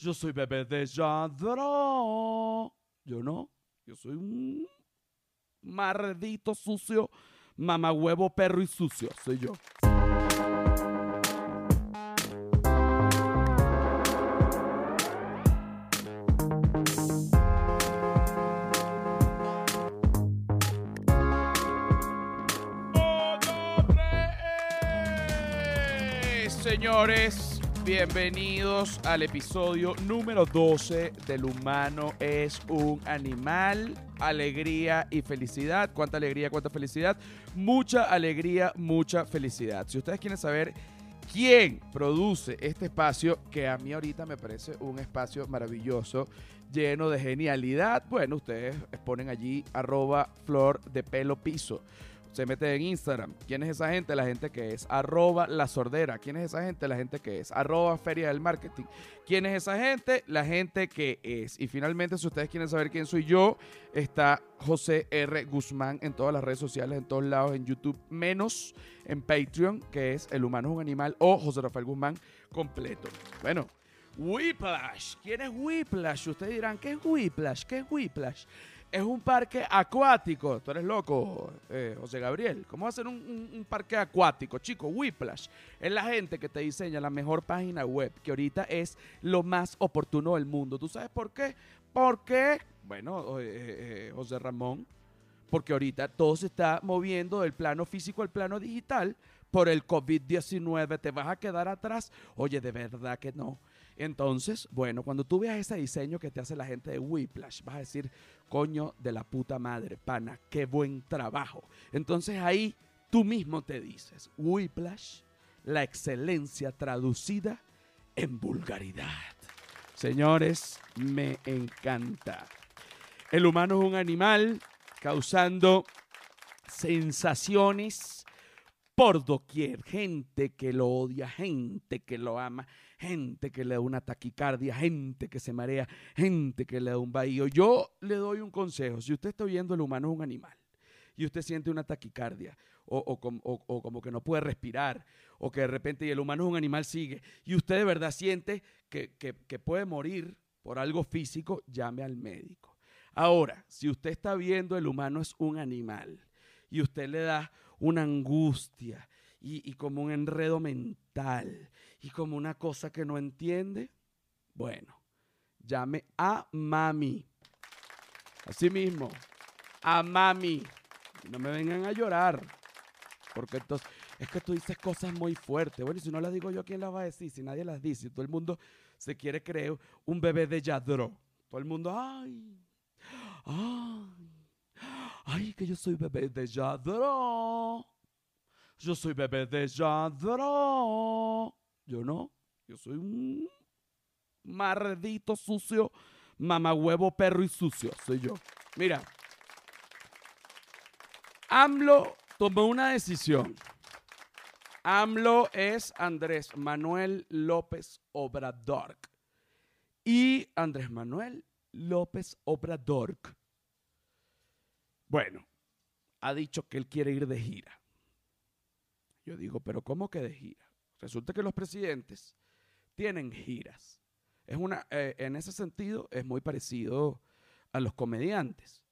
Yo soy bebé de Yadro. Yo no. Yo soy un mardito sucio, mamahuevo, perro y sucio. Soy yo. Señores, bienvenidos al episodio número 12 del humano es un animal, alegría y felicidad. ¿Cuánta alegría, cuánta felicidad? Mucha alegría, mucha felicidad. Si ustedes quieren saber quién produce este espacio, que a mí ahorita me parece un espacio maravilloso, lleno de genialidad, bueno, ustedes ponen allí arroba flor de pelo piso se mete en Instagram. ¿Quién es esa gente? La gente que es arroba la sordera. ¿Quién es esa gente? La gente que es arroba feria del marketing. ¿Quién es esa gente? La gente que es. Y finalmente, si ustedes quieren saber quién soy yo, está José R. Guzmán en todas las redes sociales, en todos lados, en YouTube, menos en Patreon, que es El Humano es un Animal, o José Rafael Guzmán completo. Bueno, Whiplash. ¿Quién es Whiplash? Ustedes dirán, ¿qué es Whiplash? ¿Qué es Whiplash? Es un parque acuático. Tú eres loco, eh, José Gabriel. ¿Cómo a ser un, parque acuático, chico? Whiplash es la gente que te diseña la mejor página web, que ahorita es lo más oportuno del mundo. ¿Tú sabes por qué? Porque, bueno, eh, eh, José Ramón, porque ahorita todo se está moviendo del plano físico al plano digital por el COVID-19. ¿Te vas a quedar atrás? Oye, de verdad que no. Entonces, bueno, cuando tú veas ese diseño que te hace la gente de Whiplash, vas a decir, coño de la puta madre, pana, qué buen trabajo. Entonces ahí tú mismo te dices, Whiplash, la excelencia traducida en vulgaridad. Señores, me encanta. El humano es un animal causando sensaciones por doquier. Gente que lo odia, gente que lo ama, gente que le da una taquicardia, gente que se marea, gente que le da un bahío. Yo le doy un consejo. Si usted está oyendo el humano es un animal y usted siente una taquicardia o, como que no puede respirar o que de repente el humano es un animal sigue y usted de verdad siente que, que puede morir por algo físico, llame al médico. Ahora, si usted está viendo el humano es un animal y usted le da una angustia y, como un enredo mental y como una cosa que no entiende, bueno, llame a mami. Así mismo, a mami. No me vengan a llorar. Porque entonces, es que tú dices cosas muy fuertes. Bueno, y si no las digo yo, ¿quién las va a decir? Si nadie las dice, todo el mundo se quiere creer un bebé de Yadro. Todo el mundo, ay, ay, ay, que yo soy bebé de Yadro. Yo soy bebé de Yadro. Yo no. Yo soy un mardito sucio, mamahuevo, perro y sucio. Soy yo. Mira. AMLO tomó una decisión. AMLO es Andrés Manuel López Obrador. Y Andrés Manuel López Obrador, bueno, ha dicho que él quiere ir de gira. Yo digo, pero ¿cómo que de gira? Resulta que los presidentes tienen giras. Es una, eh, en ese sentido es muy parecido a los comediantes.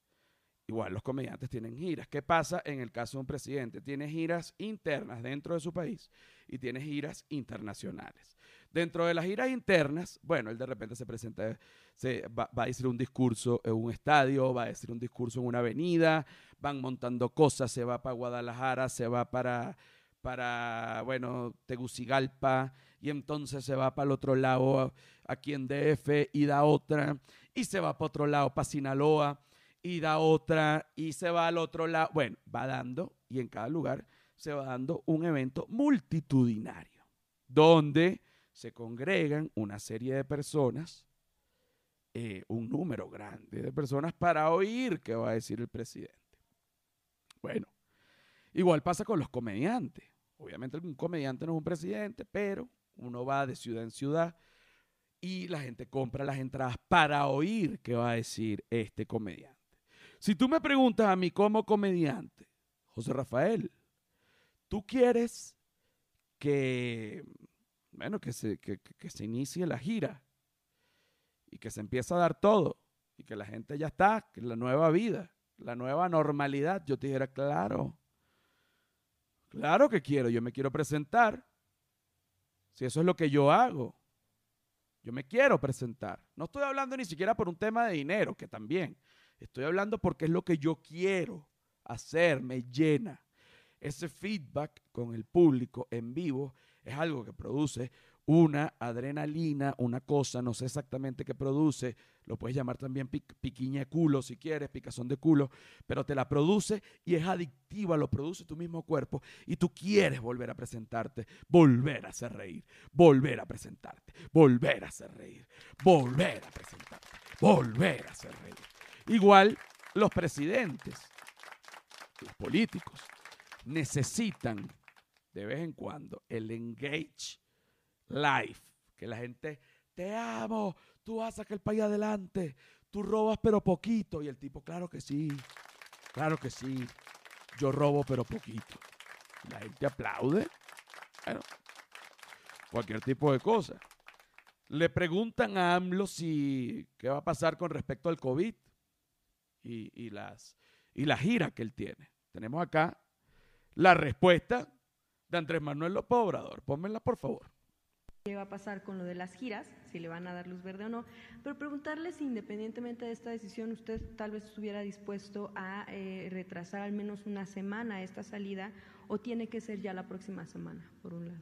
Igual los comediantes tienen giras. ¿Qué pasa en el caso de un presidente? Tiene giras internas dentro de su país y tiene giras internacionales. Dentro de las giras internas, bueno, él de repente se presenta, se va, va, a decir un discurso en un estadio, va a decir un discurso en una avenida, van montando cosas, se va para Guadalajara, se va para para, bueno, Tegucigalpa, y entonces se va para el otro lado, aquí en DF, y da otra, y se va para otro lado, para Sinaloa, y da otra, y se va al otro lado. Bueno, va dando, y en cada lugar se va dando un evento multitudinario, donde se congregan una serie de personas, eh, un número grande de personas para oír qué va a decir el presidente. Bueno, Igual pasa con los comediantes. Obviamente un comediante no es un presidente, pero uno va de ciudad en ciudad y la gente compra las entradas para oír qué va a decir este comediante. Si tú me preguntas a mí como comediante, José Rafael, ¿tú quieres que, bueno, que se, que se inicie la gira? y que se empieza a dar todo y que la gente ya está, que la nueva vida, la nueva normalidad, yo te dijera, claro, claro que quiero, yo me quiero presentar. Si eso es lo que yo hago, yo me quiero presentar. No estoy hablando ni siquiera por un tema de dinero, que también. Estoy hablando porque es lo que yo quiero hacer, me llena. Ese feedback con el público en vivo es algo que produce una adrenalina, una cosa, no sé exactamente qué produce, lo puedes llamar también piquiña de culo si quieres, picazón de culo, pero te la produce y es adictiva, lo produce tu mismo cuerpo y tú quieres volver a presentarte, volver a hacer reír, volver a presentarte, volver a hacer reír, volver a presentarte, volver a hacer reír. Igual los presidentes, los políticos, necesitan de vez en cuando el engage life, que la gente, te amo, tú vas a sacar el país adelante, tú robas pero poquito. Y el tipo, claro que sí, claro que sí, yo robo pero poquito. La gente aplaude. Bueno, cualquier tipo de cosa. Le preguntan a AMLO si qué va a pasar con respecto al COVID y, las, y la gira que él tiene. Tenemos acá la respuesta de Andrés Manuel López Obrador. Pónmela, por favor qué va a pasar con lo de las giras, si le van a dar luz verde o no, pero preguntarle si independientemente de esta decisión usted tal vez estuviera dispuesto a eh, retrasar al menos una semana esta salida o tiene que ser ya la próxima semana, por un lado.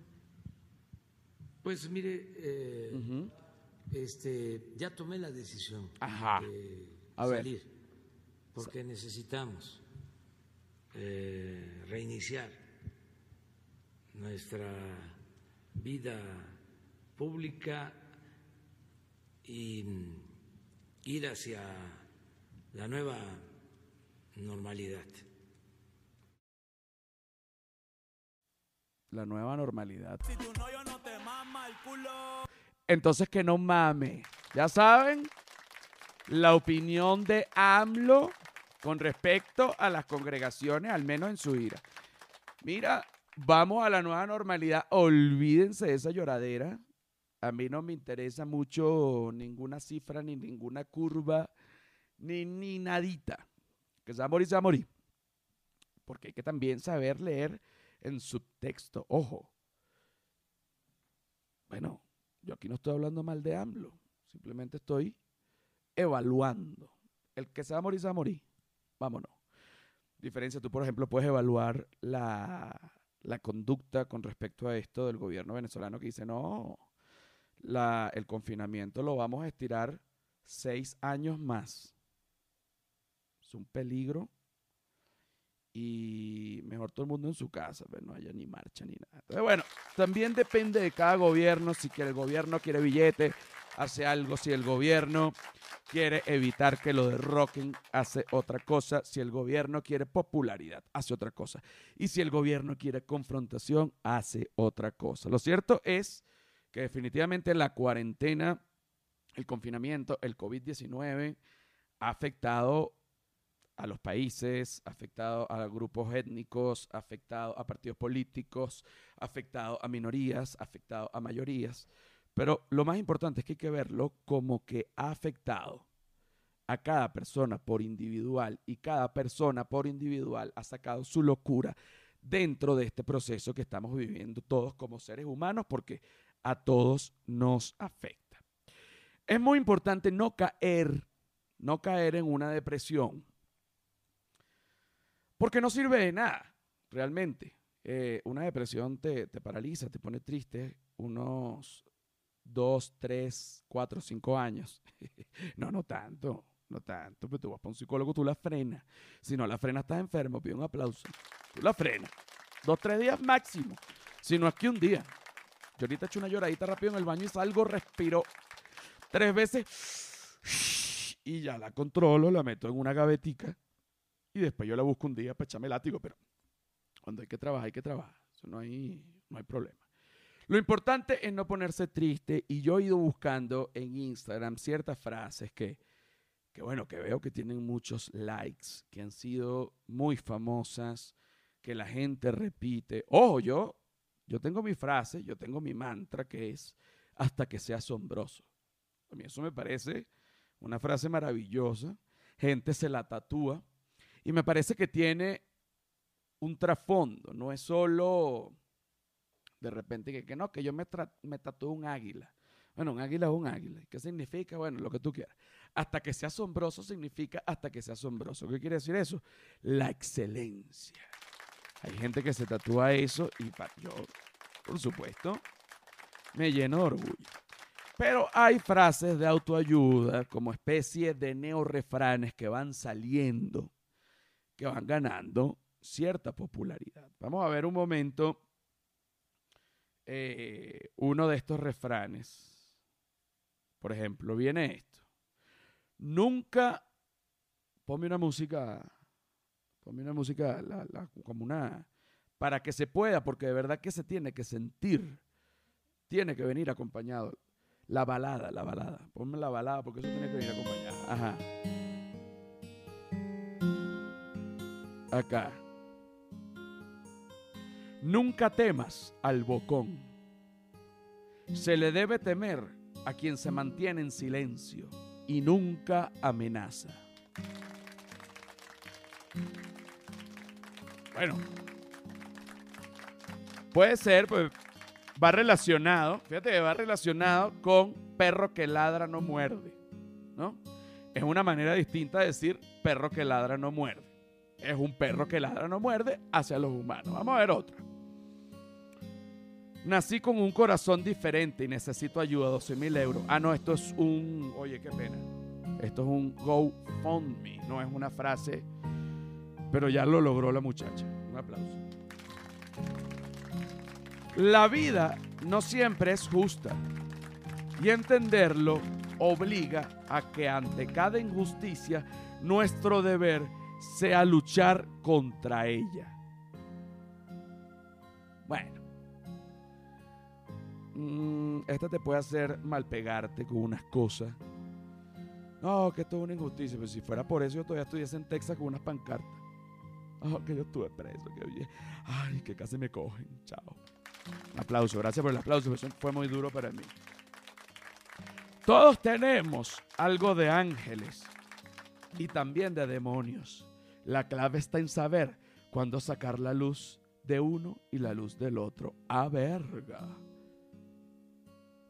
Pues mire, eh, este, ya tomé la decisión de salir porque necesitamos eh, reiniciar nuestra vida pública y ir hacia la nueva normalidad. La nueva normalidad. Entonces que no mame. Ya saben, la opinión de AMLO con respecto a las congregaciones, al menos en su ira. Mira, vamos a la nueva normalidad. Olvídense de esa lloradera. A mí no me interesa mucho ninguna cifra, ni ninguna curva, ni, ni nadita. Que se va a morir, se va a morir. Porque hay que también saber leer en subtexto. Ojo. Bueno, yo aquí no estoy hablando mal de AMLO. Simplemente estoy evaluando. El que se va a morir, se va a morir. Vámonos. Diferencia, tú por ejemplo puedes evaluar la, la conducta con respecto a esto del gobierno venezolano que dice, no, la, el confinamiento lo vamos a estirar seis años más. Es un peligro y mejor todo el mundo en su casa, pero pues, no haya ni marcha ni nada. Entonces, bueno, también depende de cada gobierno, si el gobierno quiere billete, hace algo, si el gobierno quiere evitar que lo derroquen, hace otra cosa. Si el gobierno quiere popularidad, hace otra cosa. Y si el gobierno quiere confrontación, hace otra cosa. Lo cierto es que definitivamente la cuarentena, el confinamiento, el COVID-19 ha afectado a los países, ha afectado a grupos étnicos, ha afectado a partidos políticos, ha afectado a minorías, ha afectado a mayorías. Pero lo más importante es que hay que verlo como que ha afectado a cada persona por individual y cada persona por individual ha sacado su locura dentro de este proceso que estamos viviendo todos como seres humanos porque a todos nos afecta. Es muy importante no caer, no caer en una depresión porque no sirve de nada, realmente. Eh, una depresión te, te paraliza, te pone triste unos dos, tres, cuatro, cinco años. no, no tanto, no tanto, pero tú vas para un psicólogo, tú la frenas. Si no la frenas, estás enfermo, pide un aplauso. Tú la frenas. Dos, tres días máximo. Si no, aquí un día. Yo ahorita echo una lloradita rápido en el baño y salgo, respiro tres veces y ya la controlo, la meto en una gavetica y después yo la busco un día para echarme látigo, pero cuando hay que trabajar, hay que trabajar. Eso no hay, no hay problema. Lo importante es no ponerse triste y yo he ido buscando en Instagram ciertas frases que, que, bueno, que veo que tienen muchos likes, que han sido muy famosas, que la gente repite. Ojo, yo, yo tengo mi frase, yo tengo mi mantra que es hasta que sea asombroso. A mí eso me parece una frase maravillosa. Gente se la tatúa. Y me parece que tiene un trasfondo. No es solo de repente que, no, que yo me, me tatúo un águila. Bueno, un águila es un águila. ¿Qué significa? Bueno, lo que tú quieras. Hasta que sea asombroso significa hasta que sea asombroso. ¿Qué quiere decir eso? La excelencia. Hay gente que se tatúa eso y yo, por supuesto, me lleno de orgullo. Pero hay frases de autoayuda como especie de neorefranes que van saliendo, que van ganando cierta popularidad. Vamos a ver un momento eh, uno de estos refranes. Por ejemplo, viene esto. Nunca, ponme una música, ponme una música como una, para que se pueda, porque de verdad que se tiene que sentir, tiene que venir acompañado. La balada, la balada. Ponme la balada porque eso tiene que venir acompañado. Ajá. Acá. Nunca temas al bocón. Se le debe temer a quien se mantiene en silencio y nunca amenaza. Bueno, puede ser, pues va relacionado, fíjate que va relacionado con perro que ladra no muerde, ¿no? Es una manera distinta de decir perro que ladra no muerde. Es un perro que ladra no muerde hacia los humanos. Vamos a ver otra. Nací con un corazón diferente y necesito ayuda, 12 mil euros. Ah, no, esto es un, oye, qué pena. Esto es un GoFundMe, no es una frase, pero ya lo logró la muchacha. Un aplauso. La vida no siempre es justa y entenderlo obliga a que ante cada injusticia nuestro deber sea luchar contra ella. Bueno, Mm, esta te puede hacer mal pegarte con unas cosas. No, que esto es una injusticia. Pero si fuera por eso, yo todavía estuviese en Texas con unas pancartas. Oh, que yo estuve preso. Que, ay, que casi me cogen. Chao. Un aplauso. Gracias por el aplauso. Fue muy duro para mí. Todos tenemos algo de ángeles y también de demonios. La clave está en saber cuándo sacar la luz de uno y la luz del otro. A verga.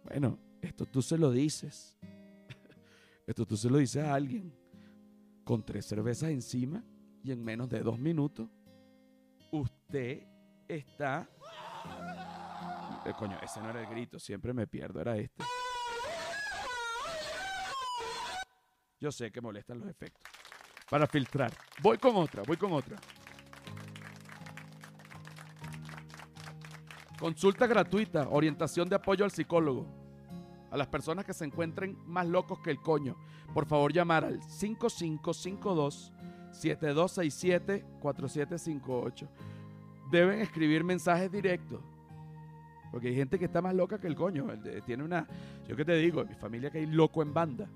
Bueno, esto tú se lo dices. Esto tú se lo dices a alguien con tres cervezas encima y en menos de dos minutos usted está... Eh, coño, ese no era el grito, siempre me pierdo, era este. Yo sé que molestan los efectos. Para filtrar. Voy con otra, voy con otra. Consulta gratuita, orientación de apoyo al psicólogo. A las personas que se encuentren más locos que el coño, por favor llamar al 5552 7267 4758. Deben escribir mensajes directos. Porque hay gente que está más loca que el coño. Tiene una. Yo qué te digo, en mi familia que hay loco en banda.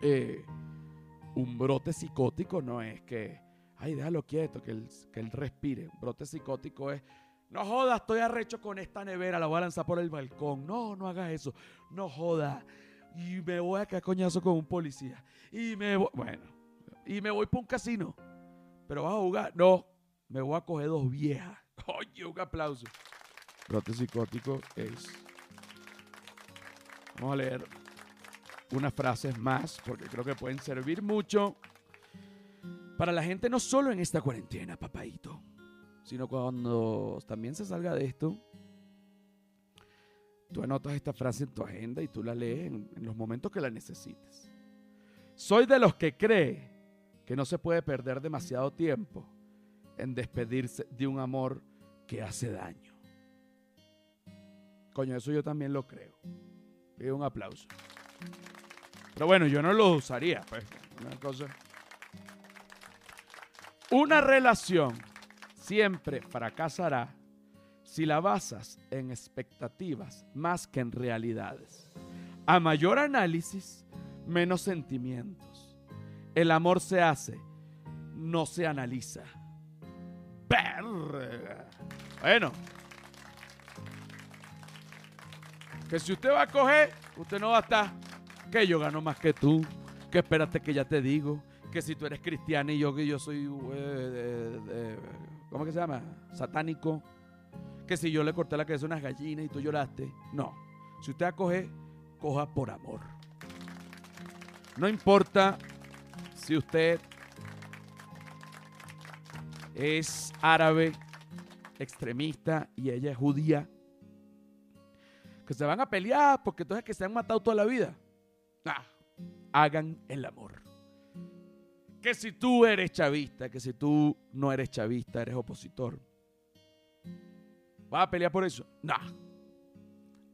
Eh, un brote psicótico no es que. Ay, déjalo quieto, que él, que respire. Un brote psicótico es no joda, estoy arrecho con esta nevera, la voy a lanzar por el balcón. No, no hagas eso. No joda. Y me voy a caer coñazo con un policía. Y me voy, bueno, y me voy para un casino. Pero vas a jugar. No, me voy a coger dos viejas. Oye, un aplauso. Brote psicótico es. Vamos a leer unas frases más porque creo que pueden servir mucho para la gente, no solo en esta cuarentena, papadito sino cuando también se salga de esto, tú anotas esta frase en tu agenda y tú la lees en, los momentos que la necesites. Soy de los que cree que no se puede perder demasiado tiempo en despedirse de un amor que hace daño. Coño, eso yo también lo creo. Pido un aplauso. Pero bueno, yo no lo usaría, pues. Una. Una relación siempre fracasará si la basas en expectativas más que en realidades. A mayor análisis, menos sentimientos. El amor se hace, no se analiza. Bueno. Que si usted va a coger, usted no va a estar. que yo gano más que tú, que espérate que ya te digo, que si tú eres cristiano y yo que yo soy, eh, de- ¿cómo que se llama? Satánico, que si yo le corté la cabeza a unas gallinas y tú lloraste. No, si usted acoge, coja por amor. No importa si usted es árabe, extremista y ella es judía, que se van a pelear porque entonces que se han matado toda la vida. Nah, hagan el amor. Que si tú eres chavista, que si tú no eres chavista, eres opositor. ¿Vas a pelear por eso? Nah.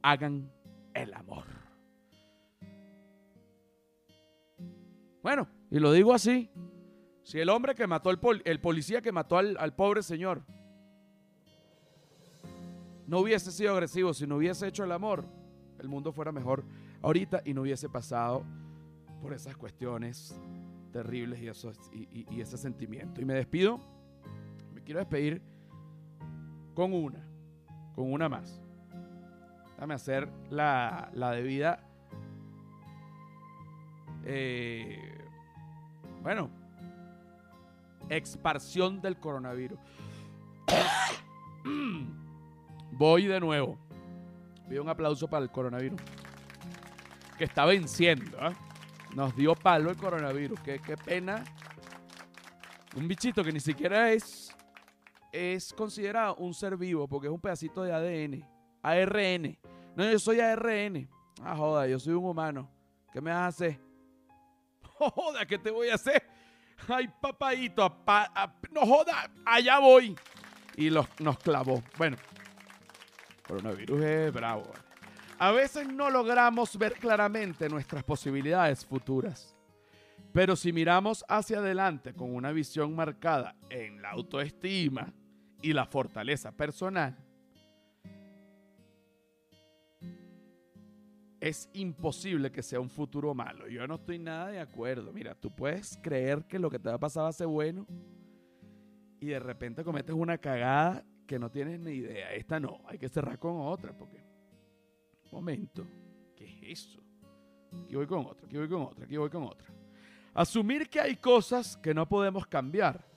Hagan el amor. Bueno, y lo digo así. Si el hombre que mató al pol- el policía que mató al, pobre señor no hubiese sido agresivo, si no hubiese hecho el amor, el mundo fuera mejor ahorita y no hubiese pasado por esas cuestiones terribles y, eso, y, y- y ese sentimiento. Y me despido, me quiero despedir con una, con una más. Déjame hacer la, la debida, eh, bueno, exparsión del coronavirus. Voy de nuevo. Pido un aplauso para el coronavirus. Que está venciendo. ¿ah? Nos dio palo el coronavirus. Qué, qué pena. Un bichito que ni siquiera es, es considerado un ser vivo porque es un pedacito de ADN. ARN. No, yo soy ARN. Ah, joda, yo soy un humano. ¿Qué me vas hacer? Joda, ¿qué te voy a hacer? Ay, papadito, apa- ap- no joda, allá voy. Y los, nos clavó. Bueno, coronavirus es bravo. A veces no logramos ver claramente nuestras posibilidades futuras. Pero si miramos hacia adelante con una visión marcada en la autoestima y la fortaleza personal, es imposible que sea un futuro malo. Yo no estoy nada de acuerdo. Mira, tú puedes creer que lo que te va a pasar va a ser bueno y de repente cometes una cagada que no tienes ni idea. Esta no, hay que cerrar con otra porque... Momento, ¿qué es eso? Aquí voy con otra, aquí voy con otra, aquí voy con otra. Asumir que hay cosas que no podemos cambiar.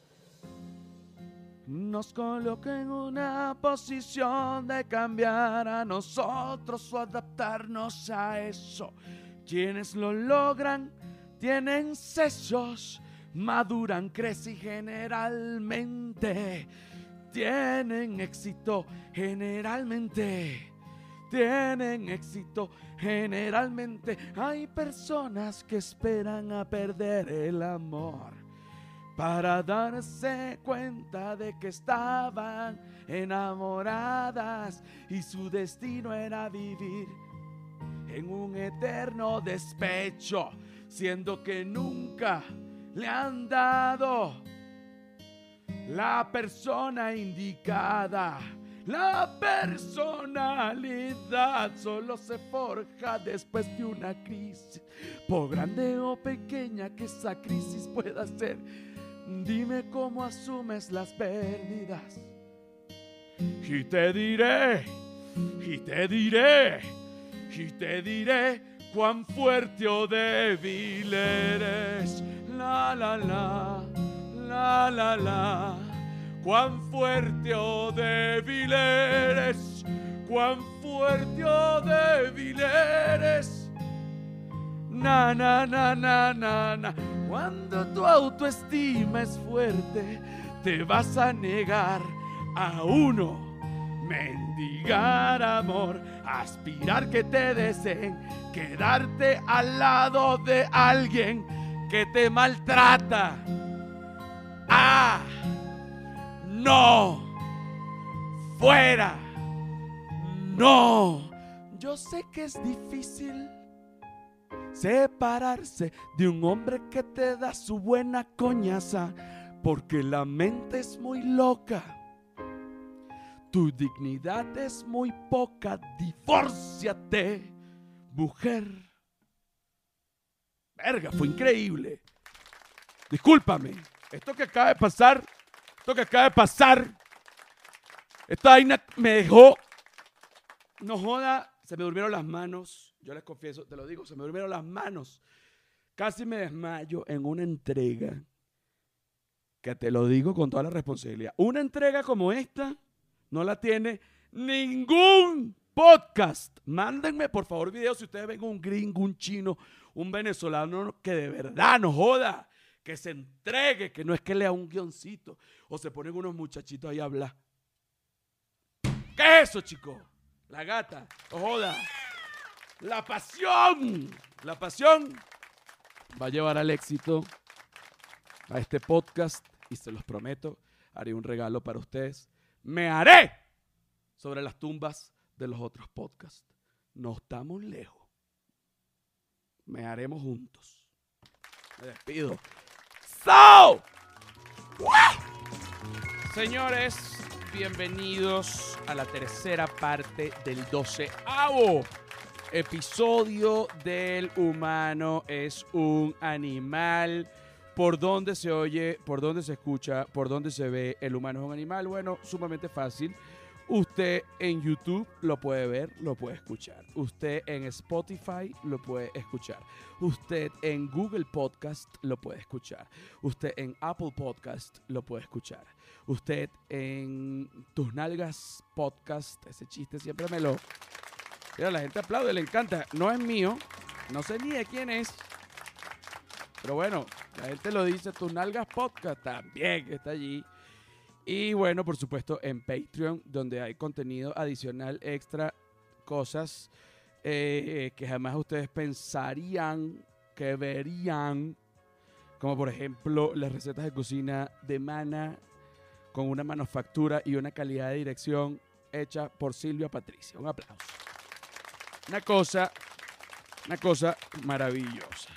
Nos coloca en una posición de cambiar a nosotros o adaptarnos a eso. Quienes lo logran tienen sellos, maduran, crecen y generalmente tienen éxito, generalmente tienen éxito. Generalmente hay personas que esperan a perder el amor para darse cuenta de que estaban enamoradas y su destino era vivir en un eterno despecho, siendo que nunca le han dado la persona indicada. La personalidad solo se forja después de una crisis, por grande o pequeña que esa crisis pueda ser. Dime cómo asumes las pérdidas. Y te diré, y te diré, y te diré cuán fuerte o débil eres. La la la, la la la. Cuán fuerte o débil eres, cuán fuerte o débil eres. Na, na, na, na, na, na. Cuando tu autoestima es fuerte, te vas a negar a uno. Mendigar amor, aspirar que te deseen, quedarte al lado de alguien que te maltrata. ¡Ah! ¡No! ¡Fuera! ¡No! Yo sé que es difícil separarse de un hombre que te da su buena coñaza, porque la mente es muy loca. Tu dignidad es muy poca, divórciate, mujer. Verga, fue increíble. Discúlpame, esto que acaba de pasar, esto que acaba de pasar, esta vaina me dejó, no joda, se me durmieron las manos yo les confieso, te lo digo, se me durmieron las manos. Casi me desmayo en una entrega que te lo digo con toda la responsabilidad. Una entrega como esta no la tiene ningún podcast. Mándenme por favor videos si ustedes ven un gringo, un chino, un venezolano que de verdad no joda, que se entregue, que no es que lea un guioncito o se ponen unos muchachitos ahí a hablar. ¿Qué es eso, chicos? La gata, no joda. La pasión, la pasión va a llevar al éxito a este podcast y se los prometo, haré un regalo para ustedes. Me haré sobre las tumbas de los otros podcasts. No estamos lejos. Me haremos juntos. Me despido. So, señores, bienvenidos a la tercera parte del doceavo episodio del humano es un animal. ¿Por dónde se oye? ¿Por dónde se escucha? ¿Por dónde se ve el humano es un animal? Bueno, sumamente fácil. Usted en YouTube lo puede ver, lo puede escuchar. Usted en Spotify lo puede escuchar. Usted en Google Podcast lo puede escuchar. Usted en Apple Podcast lo puede escuchar. Usted en Tus Nalgas Podcast, ese chiste siempre me lo... Mira, la gente aplaude, le encanta. No es mío, no sé ni de quién es. Pero bueno, la gente lo dice, Tus Nalgas Podcast también está allí. Y bueno, por supuesto, en Patreon, donde hay contenido adicional extra, cosas eh, que jamás ustedes pensarían que verían, como por ejemplo las recetas de cocina de Mana, con una manufactura y una calidad de dirección hecha por Silvia Patricia. Un aplauso. Una cosa, una cosa maravillosa.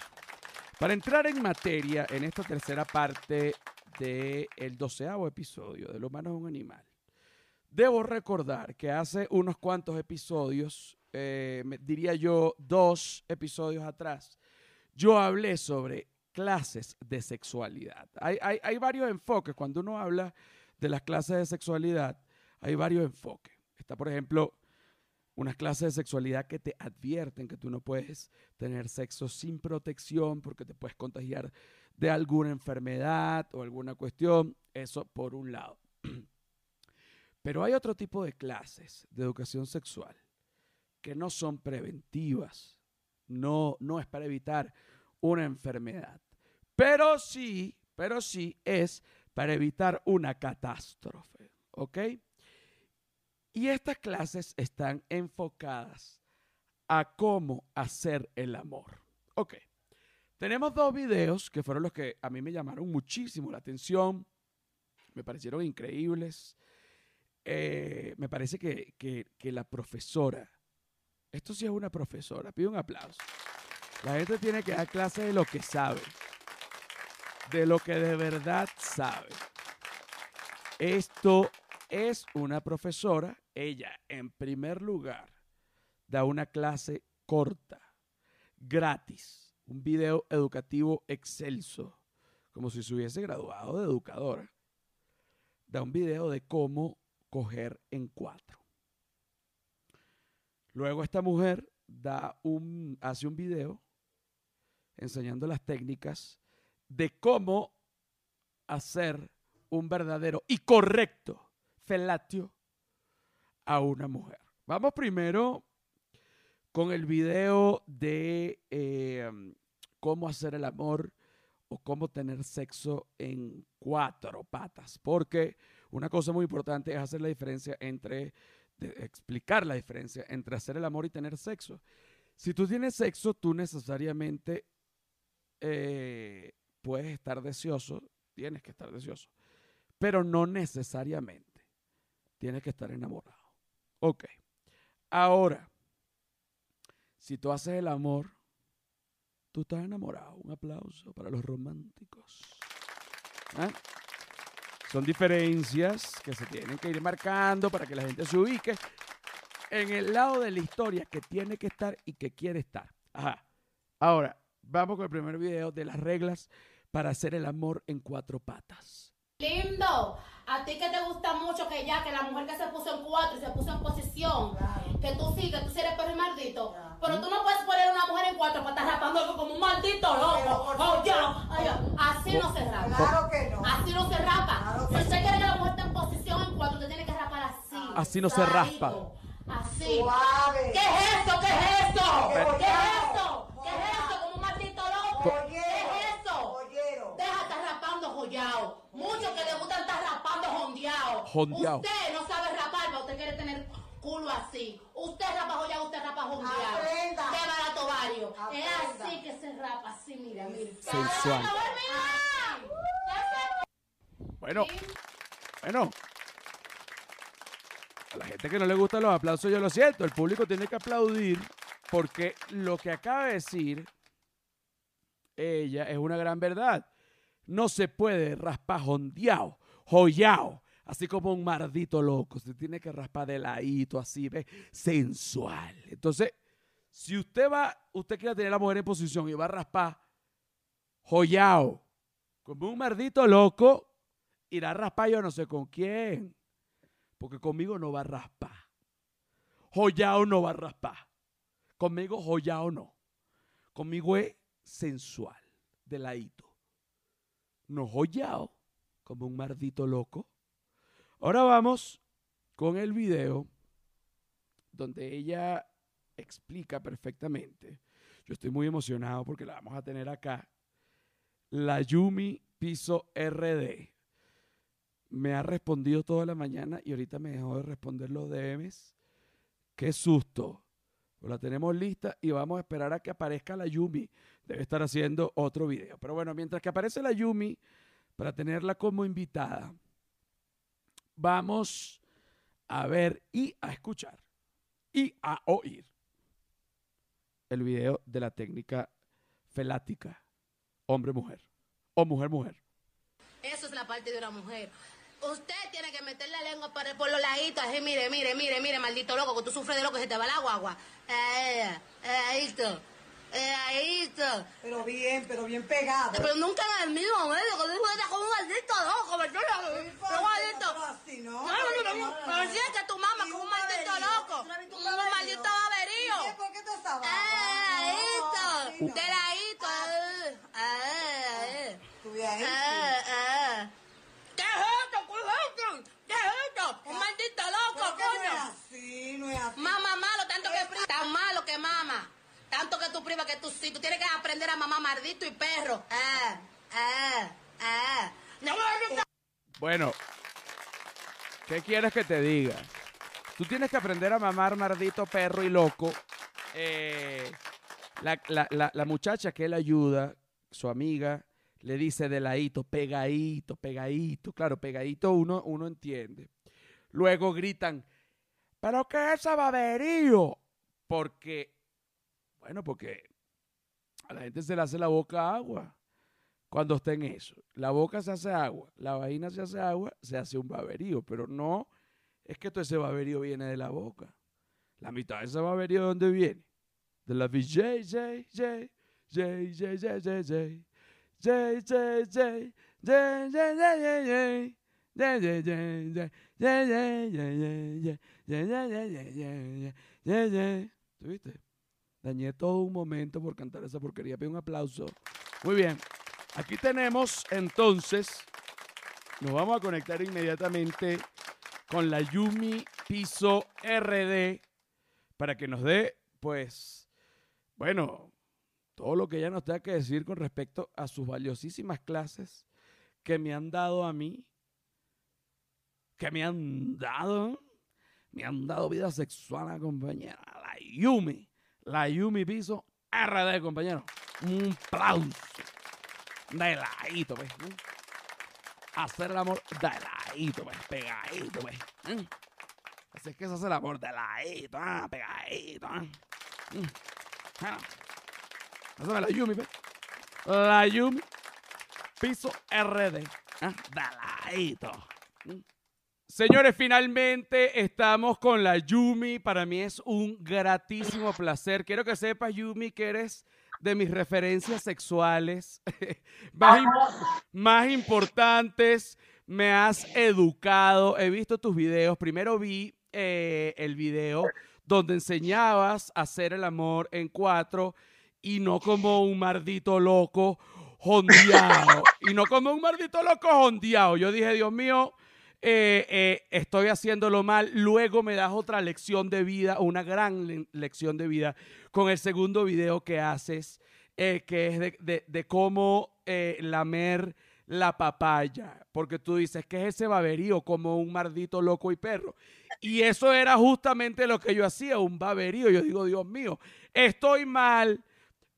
Para entrar en materia en esta tercera parte del el doceavo episodio de Lo humano es un animal. Debo recordar que hace unos cuantos episodios, eh, diría yo dos episodios atrás, yo hablé sobre clases de sexualidad. Hay, hay- hay varios enfoques. Cuando uno habla de las clases de sexualidad, hay varios enfoques. Está, por ejemplo, unas clases de sexualidad que te advierten que tú no puedes tener sexo sin protección porque te puedes contagiar de alguna enfermedad o alguna cuestión. Eso por un lado. Pero hay otro tipo de clases de educación sexual que no son preventivas. No, no es para evitar una enfermedad. Pero sí, pero sí es para evitar una catástrofe. ¿Ok? Y estas clases están enfocadas a cómo hacer el amor. Ok. Tenemos dos videos que fueron los que a mí me llamaron muchísimo la atención. Me parecieron increíbles. Eh, me parece que, que- que la profesora, esto sí es una profesora, pido un aplauso. La gente tiene que dar clase de lo que sabe, de lo que de verdad sabe. Esto es una profesora, ella en primer lugar da una clase corta, gratis, un video educativo excelso, como si se hubiese graduado de educadora. Da un video de cómo coger en cuatro. Luego esta mujer da un, hace un video enseñando las técnicas de cómo hacer un verdadero y correcto felatio a una mujer. Vamos primero con el video de eh, cómo hacer el amor o cómo tener sexo en cuatro patas. Porque una cosa muy importante es hacer la diferencia entre, explicar la diferencia entre hacer el amor y tener sexo. Si tú tienes sexo, tú necesariamente eh, puedes estar deseoso, tienes que estar deseoso, pero no necesariamente tienes que estar enamorado. Ok. Ahora, si tú haces el amor, tú estás enamorado. Un aplauso para los románticos. ¿Ah? Son diferencias que se tienen que ir marcando para que la gente se ubique en el lado de la historia que tiene que estar y que quiere estar. Ajá. Ahora, vamos con el primer video de las reglas para hacer el amor en cuatro patas. Lindo, a ti que te gusta mucho que ya, que la mujer que se puso en cuatro y se puso en posición, que tú sí, que tú sí eres perro y maldito. Pero tú no puedes poner a una mujer en cuatro para estar rapando algo como un maldito loco. Oh, ya, ay, ya. Así no se rapa. Claro que no. Así no se rapa. Claro Si usted quiere que la mujer esté en posición en cuatro, usted tiene que rapar así. Así no se raspa. Así. Suave. ¿Qué es esto? ¿Qué es esto? ¿Qué es esto? ¿Qué es esto? Como un maldito loco. ¿Qué Joyero. es esto? Joyero. Deja de estar rapando joyao. Muchos que les gustan estar rapando jondeado. Usted no sabe rapar, pero usted quiere tener culo así. Usted rapa joyao, usted rapa jondeado. De barato vario. Es así que se rapa, así, mira, mira. Sensual. Bueno, bueno. A la gente que no le gustan los aplausos, yo lo siento. El público tiene que aplaudir porque lo que acaba de decir ella es una gran verdad. No se puede raspar jondeado, joyao, así como un mardito loco. Se tiene que raspar de ladito, así, ¿ves? Sensual. Entonces, si usted va, usted quiere tener a la mujer en posición y va a raspar joyao, como un mardito loco, irá a raspar yo no sé con quién. Porque conmigo no va a raspar. Joyao no va a raspar. Conmigo joyao no. Conmigo es sensual, de ladito. No joyao, como un mardito loco. Ahora vamos con el video donde ella explica perfectamente. Yo estoy muy emocionado porque la vamos a tener acá. La Yumi Piso RD me ha respondido toda la mañana y ahorita me dejó de responder los DMs. Qué susto. Pues la tenemos lista y vamos a esperar a que aparezca la Yumi. Debe estar haciendo otro video. Pero bueno, mientras que aparece la Yumi, para tenerla como invitada, vamos a ver y a escuchar y a oír el video de la técnica felática hombre-mujer o mujer-mujer. Eso es la parte de una mujer. Usted tiene que meter la lengua por, por los laditos, así, mire, mire, mire, mire, maldito loco, que tú sufres de loco, se te va la guagua. Eh, eh, ahí está, eh, ahí está. Pero bien, pero bien pegado. Pero nunca en el mismo medio, que tú estás como un maldito loco, ¿verdad? Un maldito. เดลาอีตัวเออเออเออแกเฮ้ยจบกูเฮ้ยจบแกเฮ้ยจบมันติดตลกกับคนเนี่ย ah, ah, ah, Mamá malo, tanto que tan malo que mama. Tanto que tú privas que tú sí, tú tienes que aprender a mamá mardito y perro. Bueno, ¿qué quieres que te diga? Tú tienes que aprender a mamar mardito, perro y loco. Eh, la, la- la- muchacha que él ayuda, su amiga, le dice de ladito, pegadito, pegadito. Claro, pegadito uno, uno entiende. Luego gritan, ¿pero qué es ese baberío? Porque, bueno, porque a la gente se le hace la boca agua cuando está en eso. La boca se hace agua, la vagina se hace agua, se hace un baberío, pero no es que todo ese baberío viene de la boca. La mitad de ese baberío, ¿de dónde viene? De la VJ, J, J, J, J, J, J, J. J, J, J, J, J, J, J, J. J, J, J, J, J, J, J, J, J, J, J, J, J, J, J. ¿Tú viste? Dañé todo un momento por cantar esa porquería. Pido un aplauso. Muy bien. Aquí tenemos entonces, nos vamos a conectar inmediatamente con la Yumi Piso RD para que nos dé, pues, bueno, todo lo que ella nos tenga que decir con respecto a sus valiosísimas clases que me han dado a mí, que me han dado, me han dado vida sexual, compañera, la Yumi, la Yumi Piso RD, compañero. Un aplauso de ladito, pues. ¿no? Hacer el amor de ladito, pues, pegadito, pues. ¿eh? Así es que se hace el amor de ladito, ah, pegadito. Mm. Ah. La Yumi. La Yumi, piso RD, ah. Señores, finalmente estamos con la Yumi. Para mí es un gratísimo placer. Quiero que sepas, Yumi, que eres de mis referencias sexuales más importantes. Me has educado. He visto tus videos. Primero vi eh, el video donde enseñabas a hacer el amor en cuatro y no como un maldito loco jondeado. y no como un maldito loco jondeado. Yo dije, Dios mío, eh, eh, estoy haciéndolo mal. Luego me das otra lección de vida, una gran le- lección de vida, con el segundo video que haces, eh, que es de, de- cómo lamer la papaya. Porque tú dices que es ese baberío como un maldito loco y perro. Y eso era justamente lo que yo hacía, un baberío. Yo digo, Dios mío, estoy mal.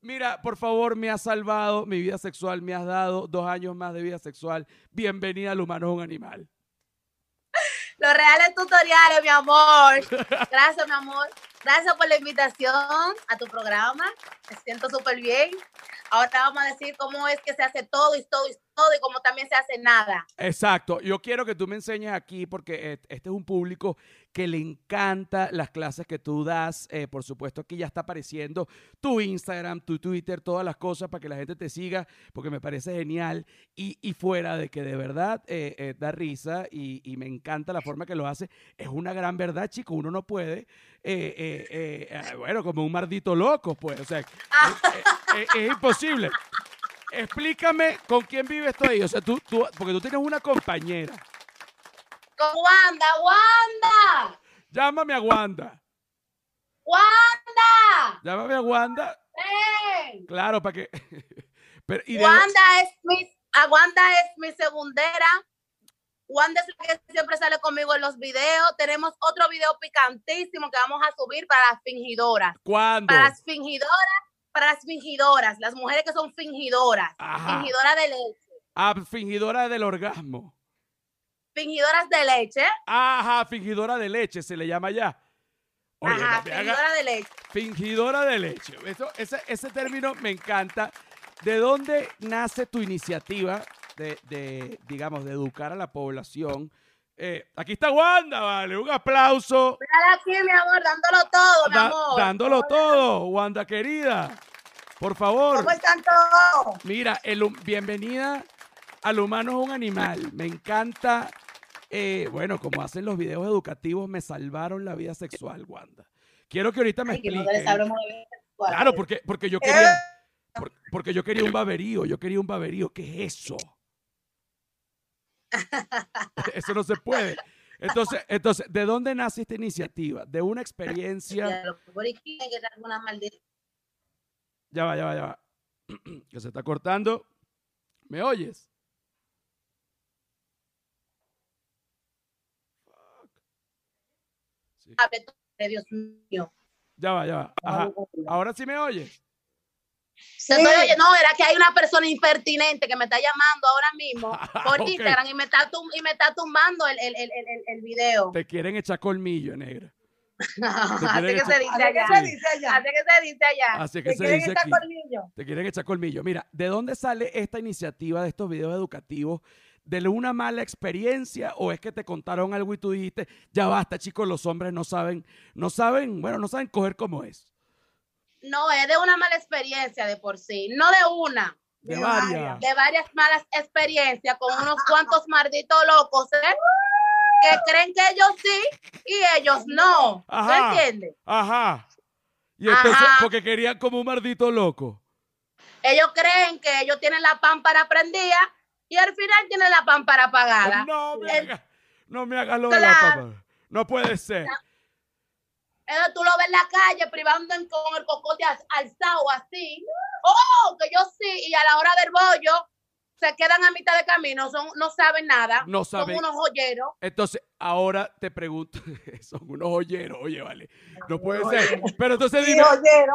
Mira, por favor, me has salvado mi vida sexual, me has dado dos años más de vida sexual. Bienvenida al humano un animal. Los reales tutoriales, mi amor. Gracias, mi amor. Gracias por la invitación a tu programa. Me siento súper bien. Ahora vamos a decir cómo es que se hace todo y todo y todo y cómo también se hace nada. Exacto. Yo quiero que tú me enseñes aquí porque eh, este es un público que le encanta las clases que tú das. Eh, por supuesto, aquí ya está apareciendo tu Instagram, tu Twitter, todas las cosas para que la gente te siga porque me parece genial. Y, y fuera de que de verdad eh, eh, da risa y, me encanta la forma que lo hace, es una gran verdad, chico. Uno no puede, bueno, como un maldito loco, pues. O sea, es imposible. Explícame con quién vives tú ahí. O sea, tú, tú, porque tú tienes una compañera. Con Wanda, Wanda, Llámame a Wanda. Wanda. Llámame a Wanda. ven. Claro, para que. Pero, y de- Wanda es mi, Wanda es mi segundera. Wanda es la que siempre sale conmigo en los videos. Tenemos otro video picantísimo que vamos a subir para las fingidoras. ¿Cuándo? Para las fingidoras, para las fingidoras, las mujeres que son fingidoras, Ajá. fingidoras de leche, Ah, fingidora del orgasmo. Fingidoras de leche, Ajá, fingidora de leche se le llama ya. Oye, ajá, no me haga- fingidora de leche. Fingidora de leche. Eso- ese, ese término me encanta. ¿De dónde nace tu iniciativa de, de, digamos, de educar a la población? Eh, aquí está Wanda, vale. Un aplauso. Mírala aquí, mi amor, dándolo todo, mi Da- amor. dándolo todo, Wanda querida. Por favor. ¿Cómo están todos? Mira, el bienvenida al humano es un animal. Me encanta, eh, bueno, como hacen los videos educativos, me salvaron la vida sexual, Wanda. Quiero que ahorita me Ay, que no. Claro, porque, porque yo quería, por- porque yo quería un baberío, yo quería un baberío. ¿Qué es eso? Eso no se puede. Entonces, entonces, ¿de dónde nace esta iniciativa? De una experiencia. Ya va, ya va, ya va. Que se está cortando. ¿Me oyes? Sí. Dios mío. Ya va, ya va. Ajá. Ahora sí me oyes. Estoy oye- no, era que hay una persona impertinente que me está llamando ahora mismo por Ok. Instagram y me está, tum- y me está tumbando el, el, el, el, video. Te quieren echar colmillo, negra. Así que echar- se dice allá. se dice allá. Así que se dice allá. Así que se quieren dice aquí. colmillo. Te quieren echar colmillo. Mira, ¿de dónde sale esta iniciativa de estos videos educativos? ¿De una mala experiencia o es que te contaron algo y tú dijiste, ya basta, chicos, los hombres no saben, no saben, bueno, no saben coger como es? No, es de una mala experiencia de por sí. No de una, De De varias. varias. de varias malas experiencias con unos cuantos malditos locos, ¿eh? Que creen que ellos sí y ellos no. ¿Tú Ajá. entiendes? Ajá. Y entonces, Ajá. porque querían como un maldito loco. Ellos creen que ellos tienen la pámpara prendida y al final tienen la pámpara apagada. No me hagas, no me hagas lo de la papa. No puede ser. Eso tú lo ves en la calle privando con el cocote al- alzado así. ¡Oh! Que yo sí. Y a la hora del bollo se quedan a mitad de camino. Son, no saben nada. No saben. Son unos joyeros. Entonces, ahora te pregunto, son unos joyeros, oye, vale. No puede ser. Pero entonces dime,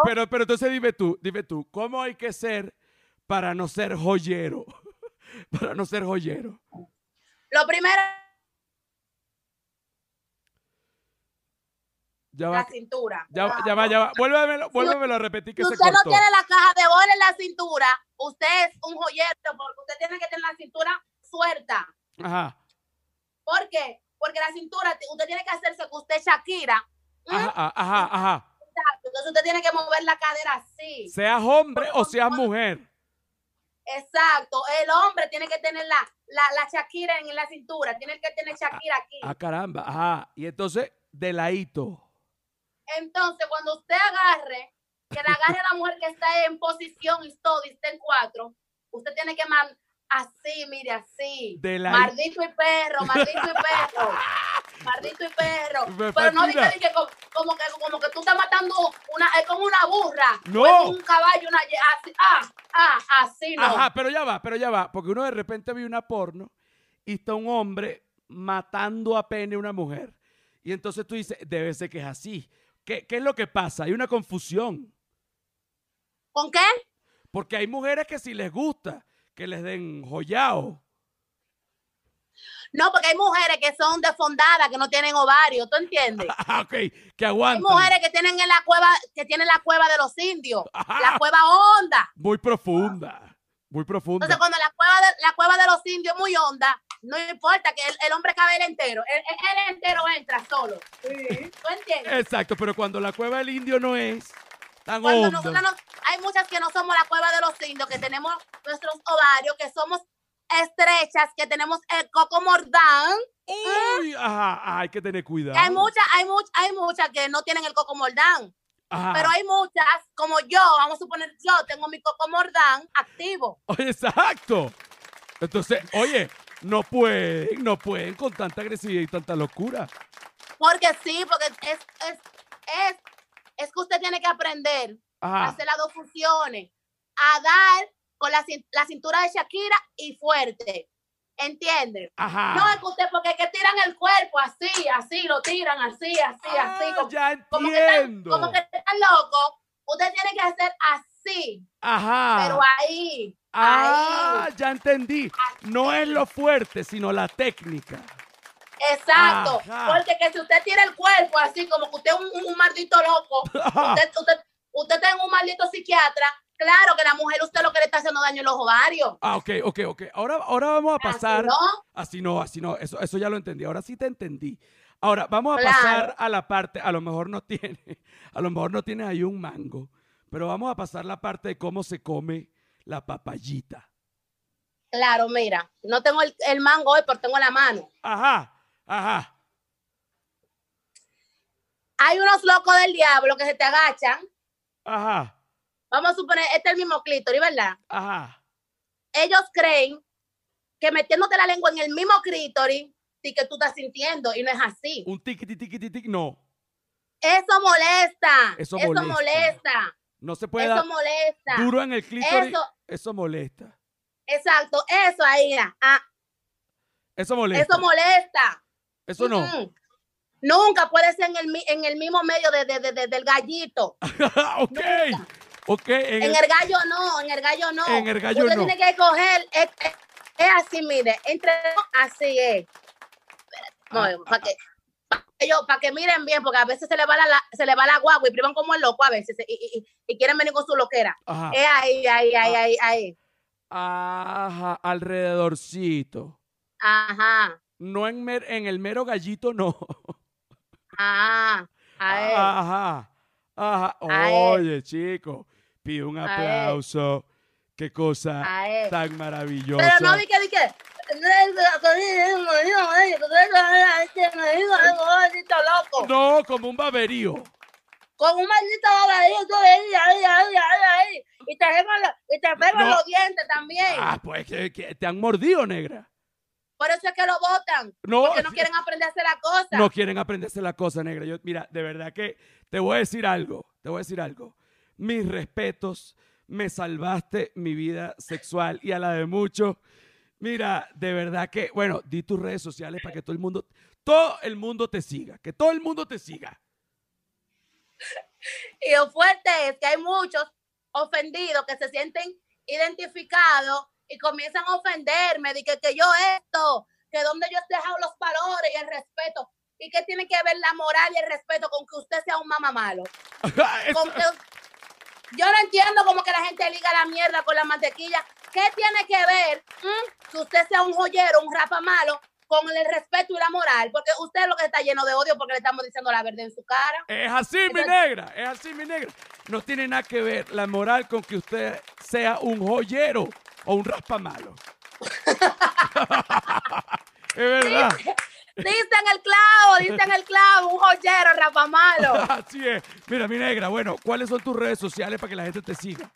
pero, pero entonces dime tú, dime tú, ¿cómo hay que ser para no ser joyero? para no ser joyero. Lo primero Ya la cintura. ya, va, ya va, ya va. Vuélvemelo, vuélvemelo a repetir que Si se usted no tiene la caja de bola en la cintura, usted es un joyero porque usted tiene que tener la cintura suelta. Ajá, ¿Por qué? Porque la cintura, usted tiene que hacerse que usted Shakira. ¿Mm? ajá, ajá, ajá, ajá. Entonces usted tiene que mover la cadera así. Seas hombre o seas mujer. Exacto. El hombre tiene que tener la, la, la Shakira en la cintura. Tiene que tener Shakira aquí. Ah, caramba, ajá. Y entonces, de ladito. Entonces, cuando usted agarre, que le agarre a la mujer que está en posición y todo, y está en cuatro, usted tiene que man así, mire, así. De la- Maldito y perro, maldito y perro. Maldito y perro. Me Pero no fascina. diga que como, como que como que tú estás matando una, es como una burra. No. o es un caballo, una así, ah, ah, así no. Ajá, pero ya va, pero ya va. Porque uno de repente ve una porno y está un hombre matando a pene a una mujer. Y entonces tú dices, debe ser que es así. ¿Qué, qué es lo que pasa? Hay una confusión. ¿Con qué? Porque hay mujeres que si les gusta que les den joyao. No, porque hay mujeres que son defondadas, que no tienen ovario, ¿tú entiendes? Ah, ok, que Hay aguantan. mujeres que tienen en la cueva, que tienen la cueva de los indios, la cueva honda. Muy profunda. Muy profunda. Entonces, cuando la cueva de, la cueva de los indios es muy honda, no importa que el, el hombre cabe el entero, el, entero entra solo. ¿Tú entiendes? Exacto, pero cuando la cueva del indio no es tan Cuando honda. nosotras no- hay muchas que no somos la cueva de los indios, que tenemos nuestros ovarios, que somos estrechas, que tenemos el coco mordán. Uy, ajá, hay que tener cuidado. hay muchas, hay muchas, hay muchas que no tienen el coco mordán. Ajá. Pero hay muchas, como yo, vamos a suponer, yo tengo mi coco mordán activo. Oye, exacto. Entonces, oye, no pueden, no pueden con tanta agresividad y tanta locura. Porque sí, porque es, es, es, es que usted tiene que aprender a hacer las dos funciones, a dar con la, cin- la cintura de Shakira y fuerte. ¿Entiende? Ajá. No es que usted, porque es que tiran el cuerpo así, así, lo tiran así, así, así. Ah, Como, ya como que están, entiendo. como que están locos. Usted tiene que hacer así, Ajá. pero ahí, ah, ahí. ya entendí. No es lo fuerte, sino la técnica. Exacto. Ajá. Porque que si usted tira el cuerpo así, como que usted es un, un maldito loco, usted, usted, usted está en un maldito psiquiatra, claro que la mujer usted lo que le está haciendo daño en los ovarios. Ah, ok, ok, ok. Ahora, ahora vamos a pasar. Así, ¿no? Así no, así no. Eso, eso ya lo entendí. Ahora sí te entendí. Ahora, vamos a Claro. pasar a la parte, a lo mejor no tiene, a lo mejor no tiene ahí un mango, pero vamos a pasar la parte de cómo se come la papayita. Claro, mira, no tengo el, el mango hoy, pero tengo la mano. Ajá, ajá. Hay unos locos del diablo que se te agachan. Ajá, Vamos a suponer, este es el mismo clítoris, ¿verdad? ajá. Ellos creen que metiéndote la lengua en el mismo clítoris, que tú estás sintiendo, y no es así. Un tiqui, tiqui, tiqui, tiqui, no. Eso molesta. Eso Eso, molesta. molesta. No se puede Eso dar molesta. duro en el clítoris. Eso, Eso, molesta. exacto, eso ahí. mira. Ah, Eso molesta. eso molesta. Eso no. Mm. Nunca puede ser en el, en el mismo medio de, de- de- de- del gallito. ok. Nunca. Ok. En En el- el gallo no, en el gallo no. En el gallo Usted no. tiene que coger, es, es- es así, mire, entre así es. Ah, No, para que, pa' que yo- pa' que miren bien, porque a veces se le va la, se le va la guagua y privan como el loco a veces y, y- y- y quieren venir con su loquera. Ajá. Es ahí, ahí, ahí, Ah. ahí, ahí. Ajá. Alrededorcito. Ajá. No en, mer- en el mero gallito, no. Ah. Ajá. Ajá. A él. Oye, chico. Pido un aplauso. Qué cosa tan maravillosa. Pero no vi que, di que. loco. No, como un baberío. Con un maldito babadito ahí, ahí, ahí, ahí, ahí. Y te pegan, los- dientes también. Ah, pues que, te han mordido, negra. Por eso es que lo votan. No, Porque no quieren aprender a hacer la cosa. no quieren aprenderse la cosa, negra. Yo, mira, de verdad que te voy a decir algo. Te voy a decir algo. Mis respetos. Me salvaste mi vida sexual y a la de muchos. Mira, de verdad que, bueno, di tus redes sociales para que todo el mundo, todo el mundo te siga. Que todo el mundo te siga. Y lo fuerte es que hay muchos ofendidos que se sienten identificados y comienzan a ofenderme de que, que yo esto, que donde yo he dejado los valores y el respeto. ¿Y qué tiene que ver la moral y el respeto con que usted sea un mamá malo? Con que- yo no entiendo cómo que la gente liga la mierda con la mantequilla. ¿Qué tiene que ver mm, que usted sea un joyero, un rapa malo, con el respeto y la moral? Porque usted es lo que está lleno de odio porque le estamos diciendo la verdad en su cara. Es así, mi negra, es así, mi negra. No tiene nada que ver la moral con que usted sea un joyero o un raspamalo. es verdad. Dicen el clavo, dicen el clavo, un joyero, rapamalo. Así es. Mira, mi negra, bueno, ¿cuáles son tus redes sociales para que la gente te siga?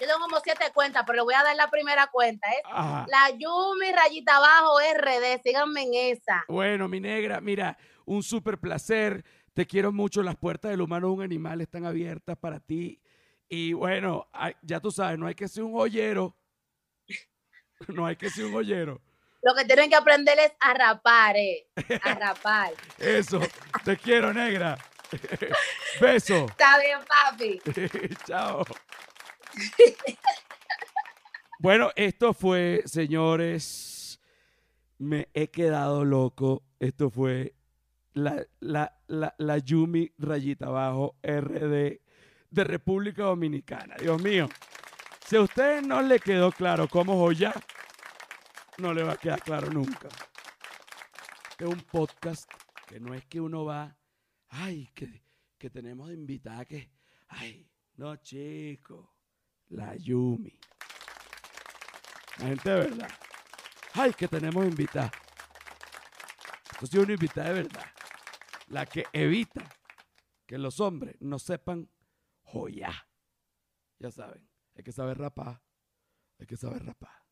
Yo tengo como siete cuentas, pero le voy a dar la primera cuenta, ¿eh? Ajá. La Yumi rayita abajo RD, síganme en esa. Bueno, mi negra, mira, un súper placer. Te quiero mucho. Las puertas del humano un animal están abiertas para ti. Y bueno, ya tú sabes, no hay que ser un joyero. No hay que ser un joyero. Lo que tienen que aprender es a rapar, ¿eh? A rapar. Eso. Te quiero, negra. Beso. Está bien, papi. Chao. Bueno, esto fue, señores, me he quedado loco. Esto fue la, la, la, la Yumi rayita abajo RD de República Dominicana. Dios mío, si a ustedes no le quedó claro cómo joya, no le va a quedar claro nunca. Es un podcast que no es que uno va, ay, que, que tenemos invitada que, ay, no, chico, la Yumi. La gente de verdad. Ay, que tenemos invitada. Esto sí es una invitada de verdad. La que evita que los hombres no sepan joya. Ya saben, hay que saber rapar. Hay que saber rapar.